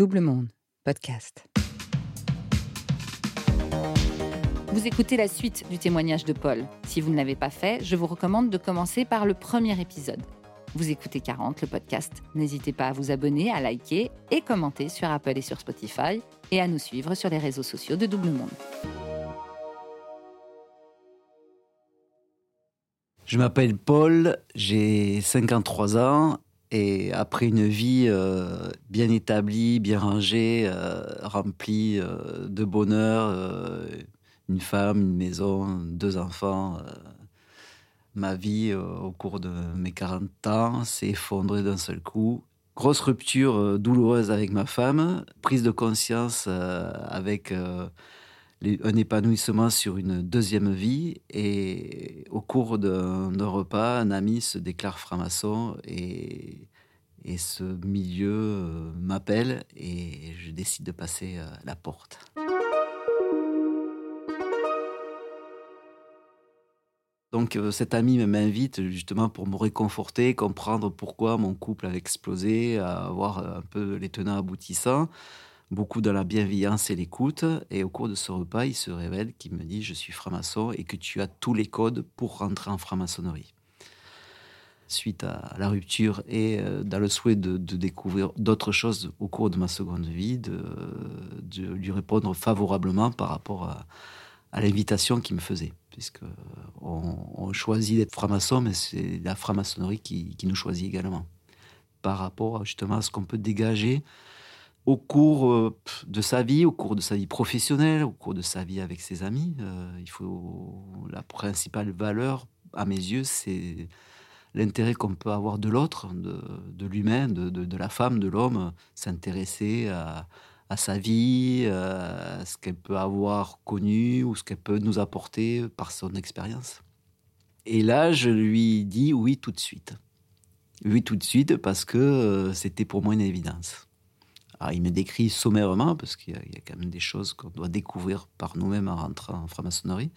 Double Monde, podcast. Vous écoutez la suite du témoignage de Paul. Si vous ne l'avez pas fait, je vous recommande de commencer par le premier épisode. Vous écoutez 40, le podcast. N'hésitez pas à vous abonner, à liker et commenter sur Apple et sur Spotify et à nous suivre sur les réseaux sociaux de Double Monde. Je m'appelle Paul, j'ai 53 ans et après une vie euh, bien établie, bien rangée, euh, remplie euh, de bonheur, une femme, une maison, deux enfants, ma vie au cours de mes 40 ans s'est effondrée d'un seul coup. Grosse rupture douloureuse avec ma femme, prise de conscience avec un épanouissement sur une deuxième vie. Et au cours d'un repas, un ami se déclare franc-maçon et, et ce milieu euh, m'appelle et je décide de passer euh, la porte. Donc euh, cet ami m'invite justement pour me réconforter, comprendre pourquoi mon couple a explosé, avoir un peu les tenants aboutissants beaucoup dans la bienveillance et l'écoute. Et au cours de ce repas, il se révèle qu'il me dit Je suis franc-maçon et que tu as tous les codes pour rentrer en franc-maçonnerie. Suite à la rupture et euh, dans le souhait de, découvrir d'autres choses au cours de ma seconde vie, de, lui répondre favorablement par rapport à, l'invitation qu'il me faisait. Puisque on, choisit d'être franc-maçon, mais c'est la franc-maçonnerie qui, nous choisit également. Par rapport justement à ce qu'on peut dégager au cours euh, de sa vie, au cours de sa vie professionnelle, au cours de sa vie avec ses amis. Euh, il faut la principale valeur, à mes yeux, c'est l'intérêt qu'on peut avoir de l'autre, de, l'humain, de, la femme, de l'homme, s'intéresser à, sa vie, à ce qu'elle peut avoir connu ou ce qu'elle peut nous apporter par son expérience. Et là, je lui dis oui tout de suite. Oui tout de suite parce que euh, c'était pour moi une évidence. Il me décrit sommairement, parce qu'il y, a quand même des choses qu'on doit découvrir par nous-mêmes en rentrant en franc-maçonnerie,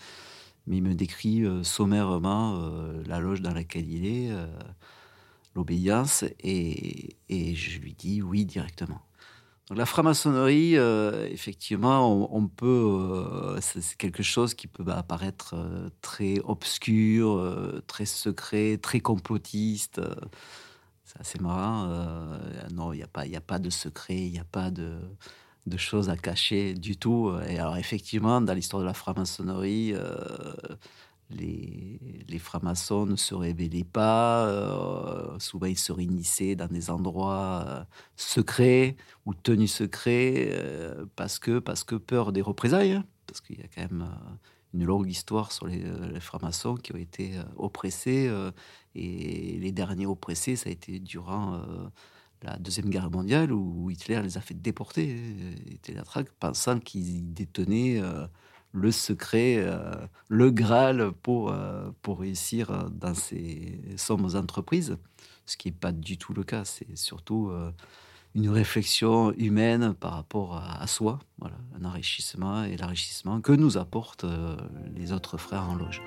mais il me décrit euh, sommairement euh, la loge dans laquelle il est, euh, l'obéissance, et, je lui dis oui directement. la franc-maçonnerie, effectivement, on, peut, c'est quelque chose qui peut apparaître très obscur, très secret, très complotiste. C'est assez marrant. Non, il n'y a, a pas de secret, il n'y a pas de, de, choses à cacher du tout. Et alors, effectivement, dans l'histoire de la franc-maçonnerie, euh, les, francs-maçons ne se révélaient pas. Euh, souvent, ils se réunissaient dans des endroits secrets ou tenus secrets parce, que, parce que peur des représailles. Hein, parce qu'il y a quand même une longue histoire sur les, les francs-maçons qui ont été oppressés et les derniers oppressés, ça a été durant euh, la Deuxième Guerre mondiale où Hitler les a fait déporter, Hitler pensant qu'ils détenaient euh, le secret, euh, le Graal pour, pour réussir dans ces sombres entreprises, ce qui n'est pas du tout le cas. C'est surtout une réflexion humaine par rapport à, soi, voilà, un enrichissement et l'enrichissement que nous apportent les autres frères en loge.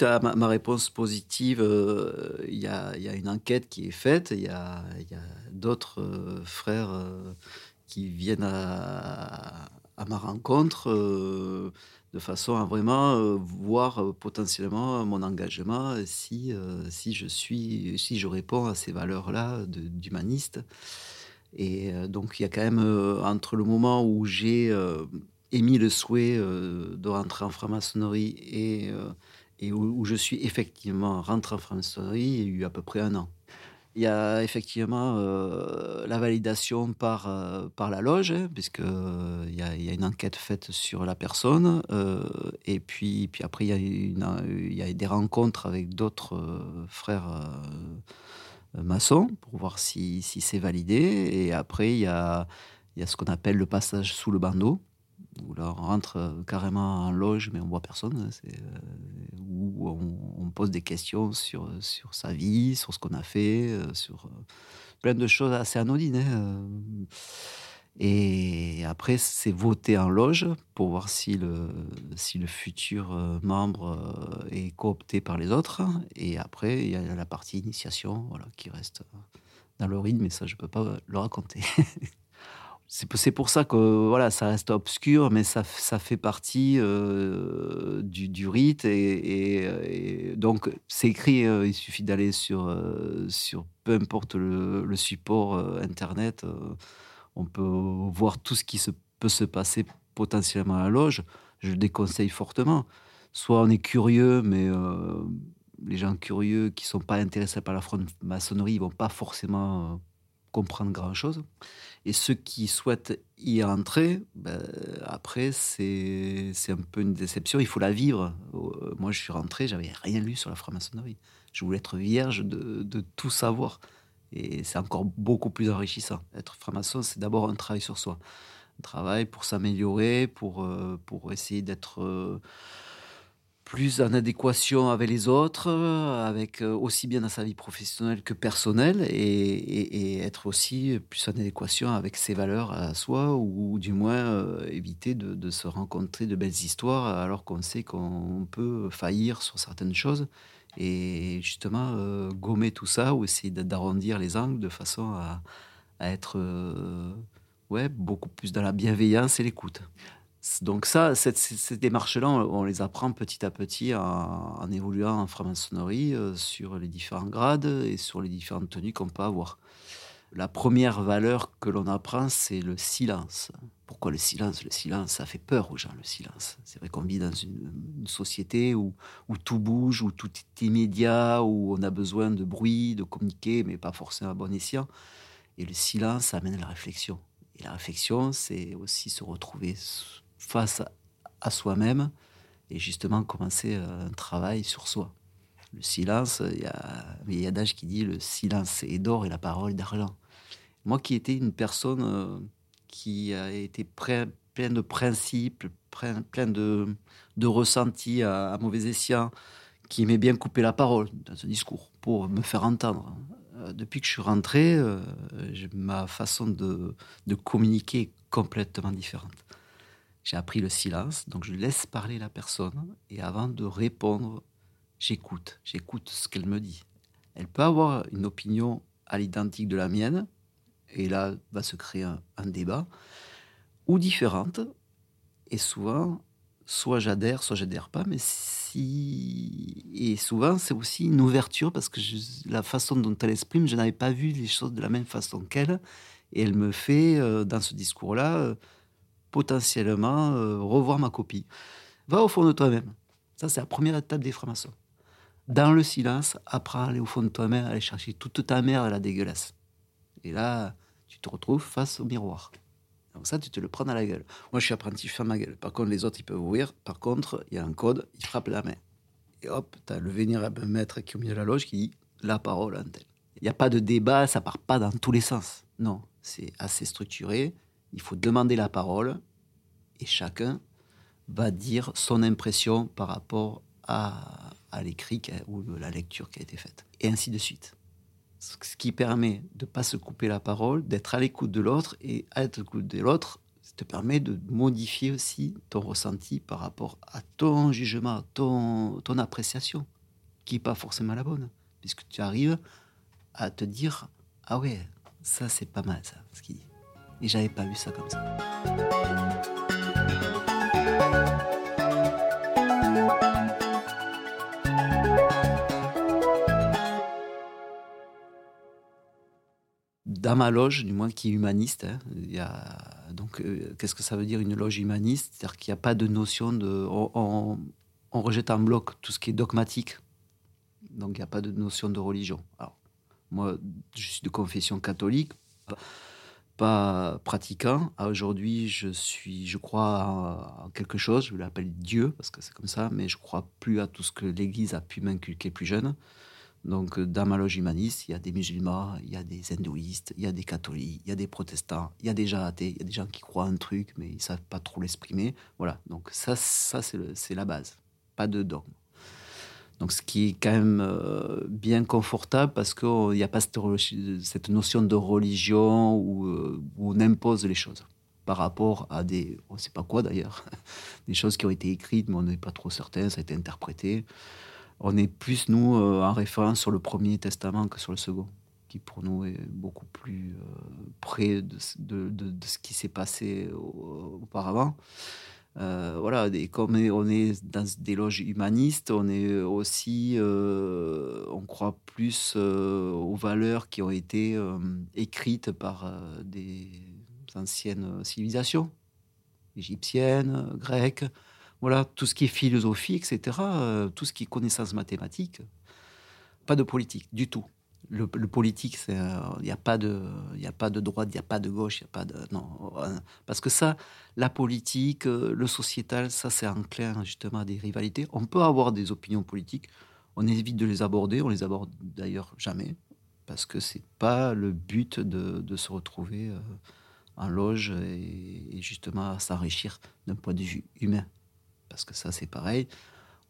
À ma, réponse positive, euh, il y, a, une enquête qui est faite. Il y a, d'autres euh, frères euh, qui viennent à, ma rencontre de façon à vraiment voir potentiellement mon engagement si, si, je, suis, si je réponds à ces valeurs-là d'humaniste. Et donc, il y a quand même, entre le moment où j'ai émis le souhait de rentrer en franc-maçonnerie et et où, je suis effectivement rentré en franc-maçonnerie, il y a eu à peu près un an. Il y a effectivement euh, la validation par, euh, par la loge, hein, puisque euh, y a, une enquête faite sur la personne, et puis, puis après il y, a une, y a des rencontres avec d'autres frères maçons pour voir si, si c'est validé, et après il y a, y a ce qu'on appelle le passage sous le bandeau, où là on rentre carrément en loge, mais on voit personne. Euh, où on, pose des questions sur, sur sa vie, sur ce qu'on a fait, euh, sur plein de choses assez anodines. Hein, Et après, c'est voter en loge pour voir si le, si le futur euh, membre euh, est coopté par les autres. Et après, il y a la partie initiation voilà, qui reste dans le rythme, mais ça, je ne peux pas le raconter. c'est pour ça que voilà, ça reste obscur, mais ça, ça fait partie euh, du, du, rite. Et, donc, c'est écrit, il suffit d'aller sur, sur peu importe le, le support Internet on peut voir tout ce qui peut se passer potentiellement à la loge. Je le déconseille fortement. Soit on est curieux, mais euh, les gens curieux qui ne sont pas intéressés par la franc-maçonnerie ne vont pas forcément euh, comprendre grand-chose. Et ceux qui souhaitent y entrer, ben, après, c'est un peu une déception. Il faut la vivre. Moi, je suis rentré, j'avais rien lu sur la franc-maçonnerie. Je voulais être vierge de, de tout savoir. Et c'est encore beaucoup plus enrichissant. Être franc-maçon, c'est d'abord un travail sur soi. Un travail pour s'améliorer, pour, euh, pour essayer d'être euh, plus en adéquation avec les autres, avec euh, aussi bien dans sa vie professionnelle que personnelle, et, être aussi plus en adéquation avec ses valeurs à soi, ou, du moins éviter de, se rencontrer de belles histoires alors qu'on sait qu'on peut faillir sur certaines choses et justement euh, gommer tout ça ou essayer d'arrondir les angles de façon à, être euh, ouais, beaucoup plus dans la bienveillance et l'écoute. Donc ça, cette, ces démarches-là, on, les apprend petit à petit en, évoluant en franc-maçonnerie euh, sur les différents grades et sur les différentes tenues qu'on peut avoir. La première valeur que l'on apprend, c'est le silence. Pourquoi le silence? Le silence, ça fait peur aux gens, le silence. C'est vrai qu'on vit dans une, société où, où, tout bouge, où tout est immédiat, où on a besoin de bruit, de communiquer, mais pas forcément à bon escient. Et le silence amène à la réflexion. Et la réflexion, c'est aussi se retrouver face à soi-même et justement commencer un travail sur soi. Le silence, il y a, d'âge qui dit le silence est d'or et la parole d'argent. Moi qui étais une personne euh, qui a été plein de principes, plein, de, ressentis à, mauvais escient, qui aimait bien couper la parole dans ce discours pour me faire entendre. Euh, depuis que je suis rentré, euh, ma façon de, de communiquer est complètement différente. J'ai appris le silence, donc je laisse parler la personne et avant de répondre, j'écoute. J'écoute ce qu'elle me dit. Elle peut avoir une opinion à l'identique de la mienne, et là va se créer un, débat, ou différente. Et souvent, soit j'adhère, soit j'adhère pas, mais si. Et souvent, c'est aussi une ouverture parce que la façon dont elle exprime, je n'avais pas vu les choses de la même façon qu'elle. Et elle me fait, euh, dans ce discours-là, euh, potentiellement euh, revoir ma copie. Va au fond de toi-même. Ça, c'est la première étape des francs-maçons. Dans le silence, apprends à aller au fond de toi-même, aller chercher toute ta merde la dégueulasse. Et là, tu te retrouves face au miroir. Donc ça, tu te le prends à la gueule. Moi, je suis apprenti, je ma gueule. Par contre, les autres, ils peuvent ouvrir. Par contre, il y a un code, ils frappent la main. Et hop, tu as le vénérable maître qui est au milieu de la loge qui dit la parole à un tel. Il n'y a pas de débat, ça part pas dans tous les sens. Non, c'est assez structuré. Il faut demander la parole et chacun va dire son impression par rapport à, l'écrit ou la lecture qui a été faite. Et ainsi de suite ce qui permet de ne pas se couper la parole, d'être à l'écoute de l'autre, et à l'écoute de l'autre, ça te permet de modifier aussi ton ressenti par rapport à ton jugement, ton, ton appréciation, qui n'est pas forcément la bonne, puisque tu arrives à te dire, ah ouais, ça c'est pas mal ça, ce qu'il dit. Et j'avais pas vu ça comme ça. dans ma loge, du moins qui est humaniste. Hein, il y a, donc, euh, qu'est-ce que ça veut dire une loge humaniste? C'est-à-dire qu'il n'y a pas de notion de. On, rejette en bloc tout ce qui est dogmatique. Donc, il n'y a pas de notion de religion. Alors, moi, je suis de confession catholique, pas pratiquant. Aujourd'hui, je suis, je crois en quelque chose. Je l'appelle Dieu parce que c'est comme ça, mais je crois plus à tout ce que l'Église a pu m'inculquer plus jeune. Donc, dans ma loge humaniste, il y a des musulmans, il y a des hindouistes, il y a des catholiques, il y a des protestants, il y a des athées, il y a des gens qui croient un truc, mais ils savent pas trop l'exprimer. Voilà, donc ça, ça c'est la base. Pas de dogme. Donc, ce qui est quand même euh, bien confortable parce qu'il n'y a pas cette, notion de religion où, où, on impose les choses par rapport à des, on ne sait pas quoi d'ailleurs, des choses qui ont été écrites, mais on n'est pas trop certain, ça a été interprété. On est plus, nous, en référence sur le premier testament que sur le second qui pour nous est beaucoup plus euh, près de, ce qui s'est passé auparavant. Euh, voilà, et comme on est dans des loges humanistes, on est aussi, euh, on croit plus aux valeurs qui ont été écrites par des anciennes civilisations, égyptiennes, grecques. Voilà, tout ce qui est philosophie, etc., tout ce qui est connaissance mathématique. Pas de politique du tout le, politique, il n'y a, pas de, a pas de droite, il n'y a pas de gauche, il a pas de. Non. Parce que ça, la politique, euh, le sociétal, ça, c'est enclin justement à des rivalités. On peut avoir des opinions politiques, on évite de les aborder, on les aborde d'ailleurs jamais, parce que c'est pas le but de, se retrouver euh, en loge et, et justement s'enrichir d'un point de vue humain. Parce que ça, c'est pareil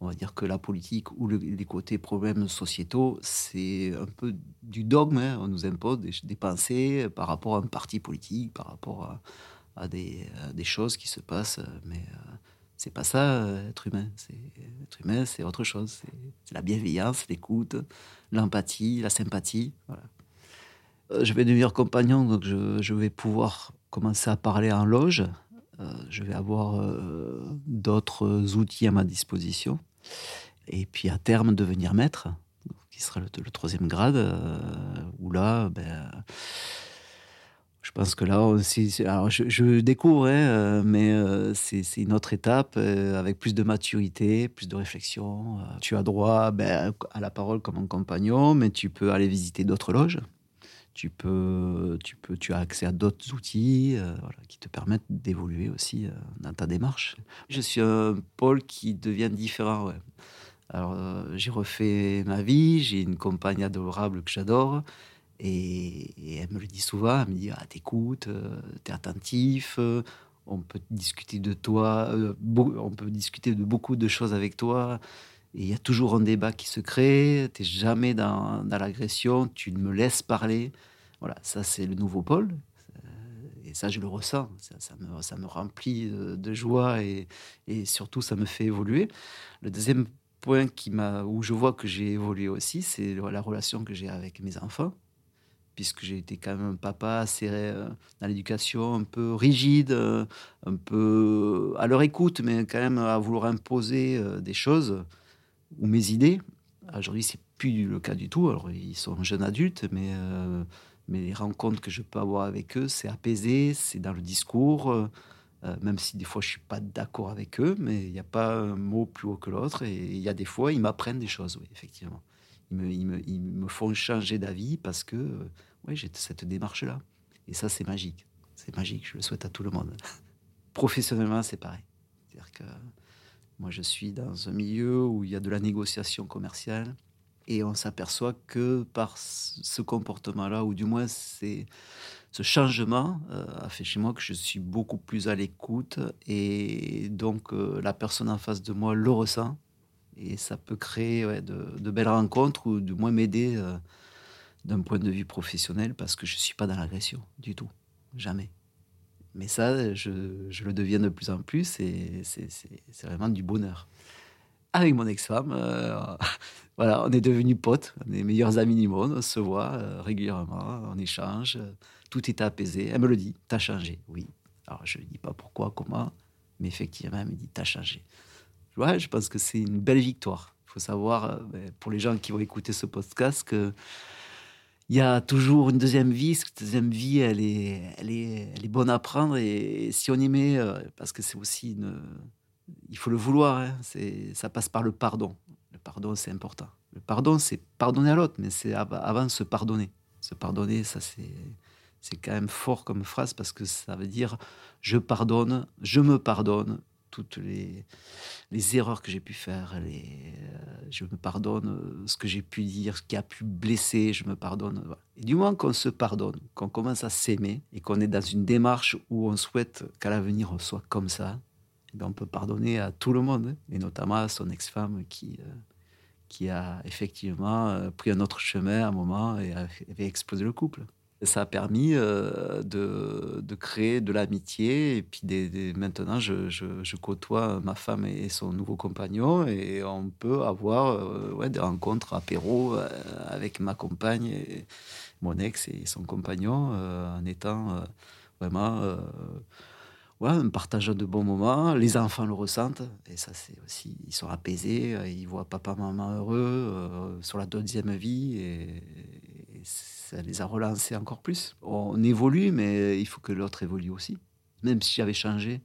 on va dire que la politique ou les côtés problèmes sociétaux, c'est un peu du dogme. Hein. On nous impose des, pensées par rapport à un parti politique, par rapport à, des, choses qui se passent. Mais euh, c'est pas ça, être humain. Être humain, c'est autre chose. C'est, la bienveillance, l'écoute, l'empathie, la sympathie. Euh, je vais devenir compagnon, donc je, vais pouvoir commencer à parler en loge. Euh, je vais avoir d'autres outils à ma disposition et puis à terme devenir maître, qui sera le, troisième grade, euh, où là, ben, je pense que là aussi, alors je, découvre, hein, euh, mais euh, c'est une autre étape avec plus de maturité, plus de réflexion. tu as droit ben, à la parole comme un compagnon, mais tu peux aller visiter d'autres loges. Tu peux, tu peux, tu as accès à d'autres outils qui te permettent d'évoluer aussi dans ta démarche. Je suis un pôle qui devient différent. Alors, euh, j'ai refait ma vie, j'ai une compagne adorable que j'adore. Et, elle me le dit souvent, elle me dit, ah, t'écoutes, euh, t'es attentif, euh, on peut discuter de toi, on peut discuter de beaucoup de choses avec toi. Il y a toujours un débat qui se crée, t'es jamais dans, l'agression, tu me laisses parler. Voilà, ça c'est le nouveau Paul. Et ça, je le ressens. Ça, me, ça me, remplit de joie et, et, surtout, ça me fait évoluer. Le deuxième point qui m'a, où je vois que j'ai évolué aussi, c'est la relation que j'ai avec mes enfants, puisque j'ai été quand même un papa assez euh, dans l'éducation, un peu rigide, euh, un peu à leur écoute, mais quand même à vouloir imposer euh, des choses ou mes idées. Aujourd'hui, c'est plus le cas du tout. Alors, ils sont jeunes adultes, mais, mais les rencontres que je peux avoir avec eux, c'est apaisé, c'est dans le discours. Euh, même si des fois je suis pas d'accord avec eux, mais il n'y a pas un mot plus haut que l'autre. Et il y a des fois, ils m'apprennent des choses, oui, effectivement. Ils me, font changer d'avis parce que euh, j'ai cette démarche-là. Et ça, c'est magique. C'est magique, je le souhaite à tout le monde. Professionnellement, c'est pareil. C'est-à-dire que moi, je suis dans un milieu où il y a de la négociation commerciale et on s'aperçoit que par ce comportement-là, ou du moins c'est ce changement euh, a fait chez moi que je suis beaucoup plus à l'écoute et donc euh, la personne en face de moi le ressent et ça peut créer de, belles rencontres ou du moins m'aider euh, d'un point de vue professionnel parce que je ne suis pas dans l'agression du tout, jamais. Mais ça, je, je, le deviens de plus en plus et c'est vraiment du bonheur. Avec mon ex-femme, voilà, on est devenus potes, on est meilleurs amis du monde, on se voit régulièrement, on échange tout est apaisé. Elle me le dit, t'as changé, oui. Alors je ne dis pas pourquoi, comment, mais effectivement, elle me dit, t'as changé. Ouais, je pense que c'est une belle victoire. Il faut savoir, euh, ben, pour les gens qui vont écouter ce podcast, que il y a toujours une deuxième vie. Cette deuxième vie, elle est, elle est, elle est bonne à prendre. Et si on y met, euh, parce que c'est aussi une, il faut le vouloir. Hein, ça passe par le pardon. Le pardon, c'est important. Le pardon, c'est pardonner à l'autre, mais c'est avant se pardonner. Se pardonner, ça c'est c'est quand même fort comme phrase parce que ça veut dire je pardonne, je me pardonne toutes les, les erreurs que j'ai pu faire, euh, je me pardonne euh, ce que j'ai pu dire, ce qui a pu blesser, je me pardonne. Et du moins qu'on se pardonne, qu'on commence à s'aimer et qu'on est dans une démarche où on souhaite qu'à l'avenir on soit comme ça, ben, on peut pardonner à tout le monde, hein, et notamment à son ex-femme qui, euh, qui a effectivement pris un autre chemin à un moment et avait explosé le couple. Ça a permis de, de, créer de l'amitié. Et puis maintenant, je, je, côtoie ma femme et son nouveau compagnon. Et on peut avoir ouais, des rencontres apéro avec ma compagne, mon ex et son compagnon, en étant vraiment ouais, un partage de bons moments. Les enfants le ressentent. Et ça, c'est aussi, ils sont apaisés. Ils voient papa, maman heureux euh, sur la deuxième vie. Et, ça les a relancés encore plus. On évolue, mais il faut que l'autre évolue aussi. Même si j'avais changé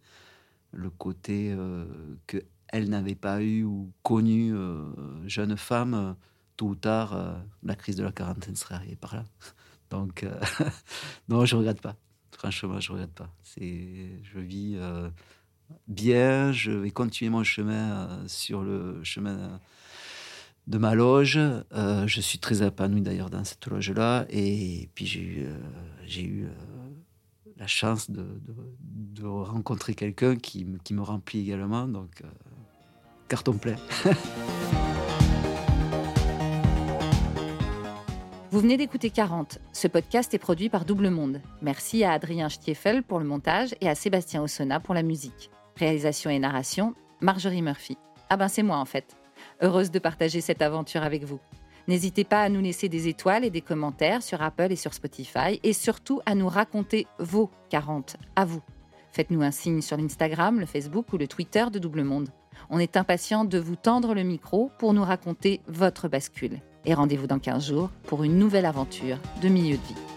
le côté euh, que n'avait pas eu ou connu euh, jeune femme, tôt ou tard, la crise de la quarantaine serait arrivée par là. Donc, non, je regrette pas. Franchement, je ne regrette pas. Je vis euh, bien, je vais continuer mon chemin euh, sur le chemin de ma loge. Euh, je suis très épanoui d'ailleurs dans cette loge-là. Et puis j'ai eu, j'ai eu la chance de, de, rencontrer quelqu'un qui, qui, me remplit également. Donc, carton plein. Vous venez d'écouter 40. Ce podcast est produit par Double Monde. Merci à Adrien Stiefel pour le montage et à Sébastien Ossona pour la musique. Réalisation et narration, Marjorie Murphy. Ah ben c'est moi en fait. Heureuse de partager cette aventure avec vous. N'hésitez pas à nous laisser des étoiles et des commentaires sur Apple et sur Spotify et surtout à nous raconter vos 40 à vous. Faites-nous un signe sur l'Instagram, le Facebook ou le Twitter de Double Monde. On est impatient de vous tendre le micro pour nous raconter votre bascule et rendez-vous dans 15 jours pour une nouvelle aventure de milieu de vie.